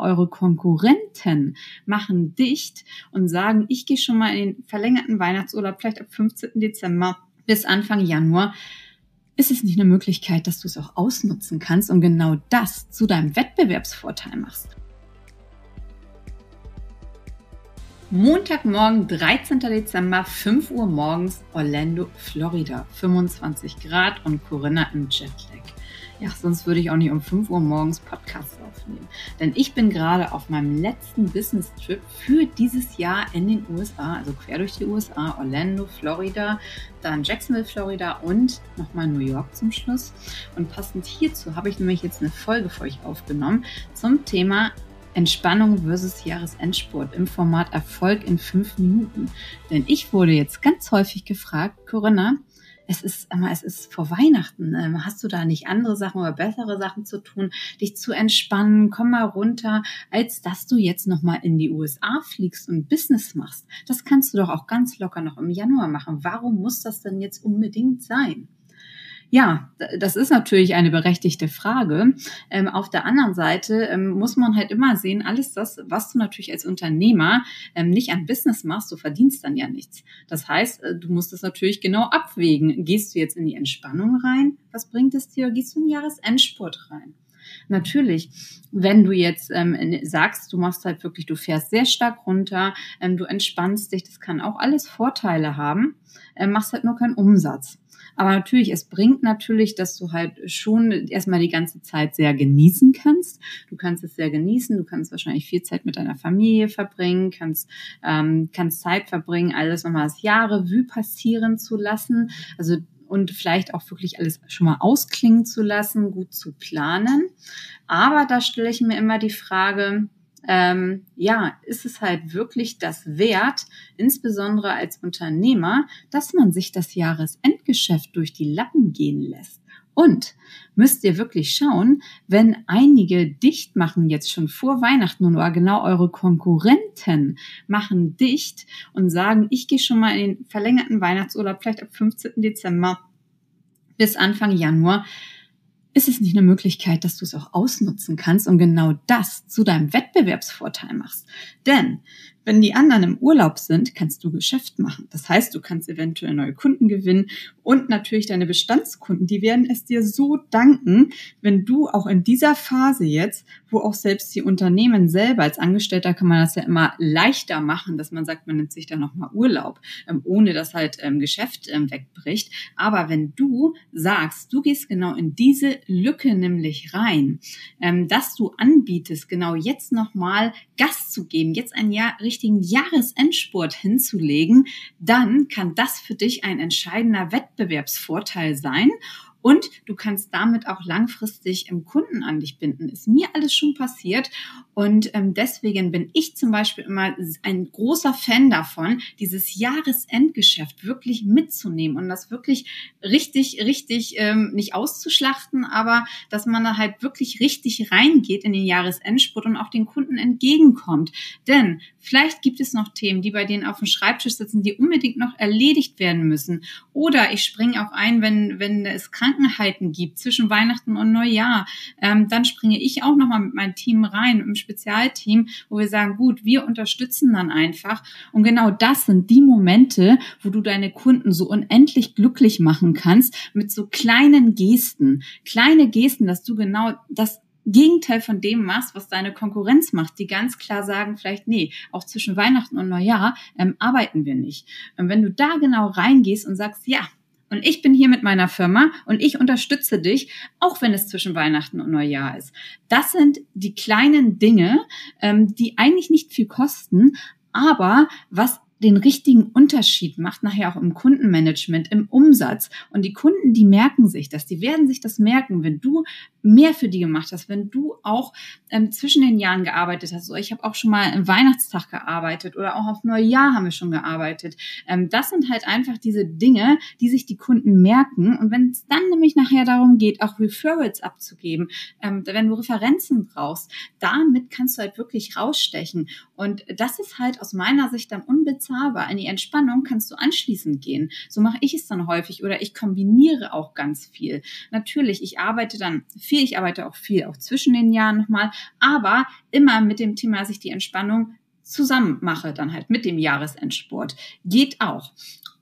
eure Konkurrenten machen dicht und sagen, ich gehe schon mal in den verlängerten Weihnachtsurlaub, vielleicht ab 15. Dezember bis Anfang Januar, ist es nicht eine Möglichkeit, dass du es auch ausnutzen kannst und genau das zu deinem Wettbewerbsvorteil machst. Montagmorgen, 13. Dezember, 5 Uhr morgens, Orlando, Florida, 25 Grad und Corinna im Jetlag. Ja, sonst würde ich auch nicht um 5 Uhr morgens Podcasts aufnehmen. Denn ich bin gerade auf meinem letzten Business-Trip für dieses Jahr in den USA, also quer durch die USA, Orlando, Florida, dann Jacksonville, Florida und nochmal New York zum Schluss. Und passend hierzu habe ich nämlich jetzt eine Folge für euch aufgenommen zum Thema Entspannung versus Jahresendsport im Format Erfolg in fünf Minuten. Denn ich wurde jetzt ganz häufig gefragt, Corinna, es ist, es ist vor Weihnachten. Ähm, hast du da nicht andere Sachen oder bessere Sachen zu tun, dich zu entspannen? Komm mal runter, als dass du jetzt nochmal in die USA fliegst und Business machst. Das kannst du doch auch ganz locker noch im Januar machen. Warum muss das denn jetzt unbedingt sein? Ja, das ist natürlich eine berechtigte Frage. Ähm, auf der anderen Seite ähm, muss man halt immer sehen, alles das, was du natürlich als Unternehmer ähm, nicht an Business machst, du verdienst dann ja nichts. Das heißt, äh, du musst es natürlich genau abwägen. Gehst du jetzt in die Entspannung rein? Was bringt es dir? Gehst du in den Jahresendspurt rein? Natürlich, wenn du jetzt ähm, sagst, du machst halt wirklich, du fährst sehr stark runter, ähm, du entspannst dich, das kann auch alles Vorteile haben, ähm, machst halt nur keinen Umsatz. Aber natürlich, es bringt natürlich, dass du halt schon erstmal die ganze Zeit sehr genießen kannst. Du kannst es sehr genießen, du kannst wahrscheinlich viel Zeit mit deiner Familie verbringen, kannst, ähm, kannst Zeit verbringen, alles nochmal das Jahre Revue passieren zu lassen. Also und vielleicht auch wirklich alles schon mal ausklingen zu lassen, gut zu planen. Aber da stelle ich mir immer die Frage, ähm, ja, ist es halt wirklich das wert, insbesondere als Unternehmer, dass man sich das Jahresendgeschäft durch die Lappen gehen lässt. Und müsst ihr wirklich schauen, wenn einige dicht machen jetzt schon vor Weihnachten oder genau eure Konkurrenten machen dicht und sagen, ich gehe schon mal in den verlängerten Weihnachtsurlaub, vielleicht ab 15. Dezember bis Anfang Januar, ist es nicht eine Möglichkeit, dass du es auch ausnutzen kannst und genau das zu deinem Wettbewerbsvorteil machst. Denn wenn die anderen im Urlaub sind, kannst du Geschäft machen. Das heißt, du kannst eventuell neue Kunden gewinnen und natürlich deine Bestandskunden, die werden es dir so danken, wenn du auch in dieser Phase jetzt, wo auch selbst die Unternehmen selber als Angestellter kann man das ja immer leichter machen, dass man sagt, man nimmt sich da nochmal Urlaub, ähm, ohne dass halt ähm, Geschäft ähm, wegbricht. Aber wenn du sagst, du gehst genau in diese Lücke nämlich rein, dass du anbietest, genau jetzt nochmal Gas zu geben, jetzt ein Jahr richtigen Jahresendsport hinzulegen, dann kann das für dich ein entscheidender Wettbewerbsvorteil sein und du kannst damit auch langfristig im Kunden an dich binden. Ist mir alles schon passiert. Und ähm, deswegen bin ich zum Beispiel immer ein großer Fan davon, dieses Jahresendgeschäft wirklich mitzunehmen und das wirklich richtig, richtig ähm, nicht auszuschlachten, aber dass man da halt wirklich richtig reingeht in den Jahresendspurt und auch den Kunden entgegenkommt. Denn vielleicht gibt es noch Themen, die bei denen auf dem Schreibtisch sitzen, die unbedingt noch erledigt werden müssen. Oder ich springe auch ein, wenn, wenn es krank Krankheiten gibt zwischen Weihnachten und Neujahr, ähm, dann springe ich auch nochmal mit meinem Team rein, im Spezialteam, wo wir sagen, gut, wir unterstützen dann einfach. Und genau das sind die Momente, wo du deine Kunden so unendlich glücklich machen kannst mit so kleinen Gesten. Kleine Gesten, dass du genau das Gegenteil von dem machst, was deine Konkurrenz macht, die ganz klar sagen, vielleicht, nee, auch zwischen Weihnachten und Neujahr ähm, arbeiten wir nicht. Und wenn du da genau reingehst und sagst, ja, und ich bin hier mit meiner Firma und ich unterstütze dich, auch wenn es zwischen Weihnachten und Neujahr ist. Das sind die kleinen Dinge, ähm, die eigentlich nicht viel kosten, aber was den richtigen Unterschied macht, nachher auch im Kundenmanagement, im Umsatz. Und die Kunden, die merken sich das, die werden sich das merken, wenn du mehr für die gemacht hast, wenn du auch ähm, zwischen den Jahren gearbeitet hast. So, ich habe auch schon mal im Weihnachtstag gearbeitet oder auch auf Neujahr haben wir schon gearbeitet. Ähm, das sind halt einfach diese Dinge, die sich die Kunden merken. Und wenn es dann nämlich nachher darum geht, auch Referrals abzugeben, ähm, wenn du Referenzen brauchst, damit kannst du halt wirklich rausstechen. Und das ist halt aus meiner Sicht dann unbezahlt bezahlbar. In die Entspannung kannst du anschließend gehen. So mache ich es dann häufig oder ich kombiniere auch ganz viel. Natürlich, ich arbeite dann. Ich arbeite auch viel, auch zwischen den Jahren nochmal, aber immer mit dem Thema, dass ich die Entspannung zusammen mache, dann halt mit dem Jahresendsport. Geht auch.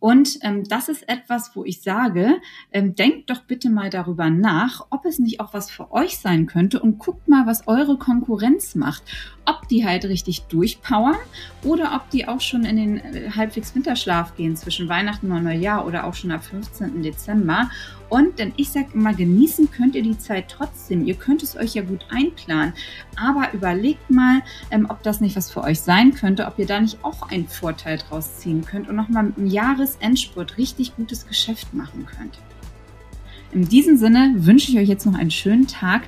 Und ähm, das ist etwas, wo ich sage, ähm, denkt doch bitte mal darüber nach, ob es nicht auch was für euch sein könnte und guckt mal, was eure Konkurrenz macht. Ob die halt richtig durchpowern oder ob die auch schon in den äh, halbwegs Winterschlaf gehen zwischen Weihnachten und Neujahr oder auch schon ab 15. Dezember. Und denn ich sage immer, genießen könnt ihr die Zeit trotzdem. Ihr könnt es euch ja gut einplanen. Aber überlegt mal, ähm, ob das nicht was für euch sein könnte, ob ihr da nicht auch einen Vorteil draus ziehen könnt und nochmal mit dem Jahresendspurt richtig gutes Geschäft machen könnt. In diesem Sinne wünsche ich euch jetzt noch einen schönen Tag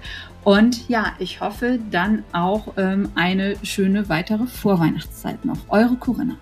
und ja, ich hoffe dann auch ähm, eine schöne weitere Vorweihnachtszeit noch. Eure Corinna.